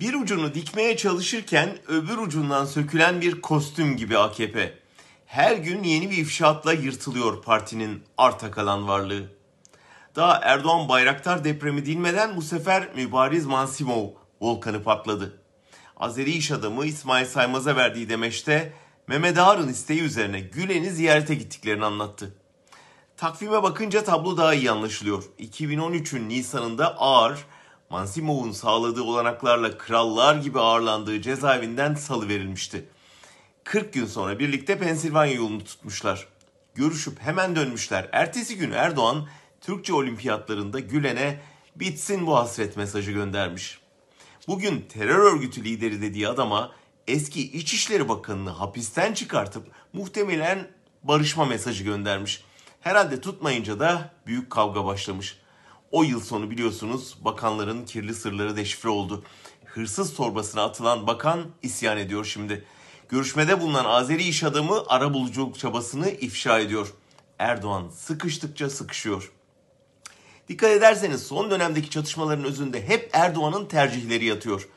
Bir ucunu dikmeye çalışırken öbür ucundan sökülen bir kostüm gibi AKP. Her gün yeni bir ifşaatla yırtılıyor partinin arta kalan varlığı. Daha Erdoğan Bayraktar depremi dinmeden bu sefer Mübariz Mansimov volkanı patladı. Azeri iş adamı İsmail Saymaz'a verdiği demeçte Mehmet Ağar'ın isteği üzerine Gülen'i ziyarete gittiklerini anlattı. Takvime bakınca tablo daha iyi anlaşılıyor. 2013'ün Nisan'ında Ağar, Mansimov'un sağladığı olanaklarla krallar gibi ağırlandığı cezaevinden salı verilmişti. 40 gün sonra birlikte Pensilvanya yolunu tutmuşlar. Görüşüp hemen dönmüşler. Ertesi gün Erdoğan Türkçe olimpiyatlarında Gülen'e bitsin bu hasret mesajı göndermiş. Bugün terör örgütü lideri dediği adama eski İçişleri Bakanı'nı hapisten çıkartıp muhtemelen barışma mesajı göndermiş. Herhalde tutmayınca da büyük kavga başlamış. O yıl sonu biliyorsunuz bakanların kirli sırları deşifre oldu. Hırsız torbasına atılan bakan isyan ediyor şimdi. Görüşmede bulunan Azeri iş adamı ara buluculuk çabasını ifşa ediyor. Erdoğan sıkıştıkça sıkışıyor. Dikkat ederseniz son dönemdeki çatışmaların özünde hep Erdoğan'ın tercihleri yatıyor.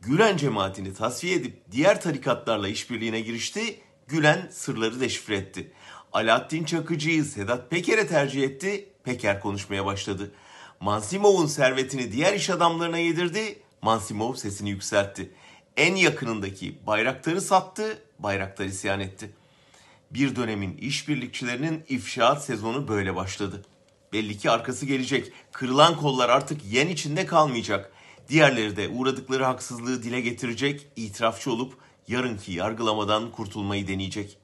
Gülen cemaatini tasfiye edip diğer tarikatlarla işbirliğine girişti. Gülen sırları deşifre etti. Alaaddin Çakıcı'yı Sedat Peker'e tercih etti. Peker konuşmaya başladı. Mansimov'un servetini diğer iş adamlarına yedirdi. Mansimov sesini yükseltti. En yakınındaki Bayraktar'ı sattı. Bayraktar isyan etti. Bir dönemin işbirlikçilerinin ifşaat sezonu böyle başladı. Belli ki arkası gelecek. Kırılan kollar artık yen içinde kalmayacak. Diğerleri de uğradıkları haksızlığı dile getirecek, itirafçı olup yarınki yargılamadan kurtulmayı deneyecek.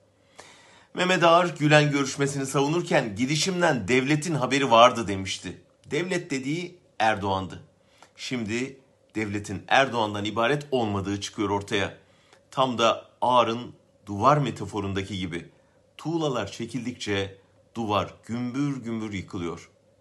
Mehmet Ağar Gülen görüşmesini savunurken gidişimden devletin haberi vardı demişti. Devlet dediği Erdoğan'dı. Şimdi devletin Erdoğan'dan ibaret olmadığı çıkıyor ortaya. Tam da Ağar'ın duvar metaforundaki gibi. Tuğlalar çekildikçe duvar gümbür gümbür yıkılıyor.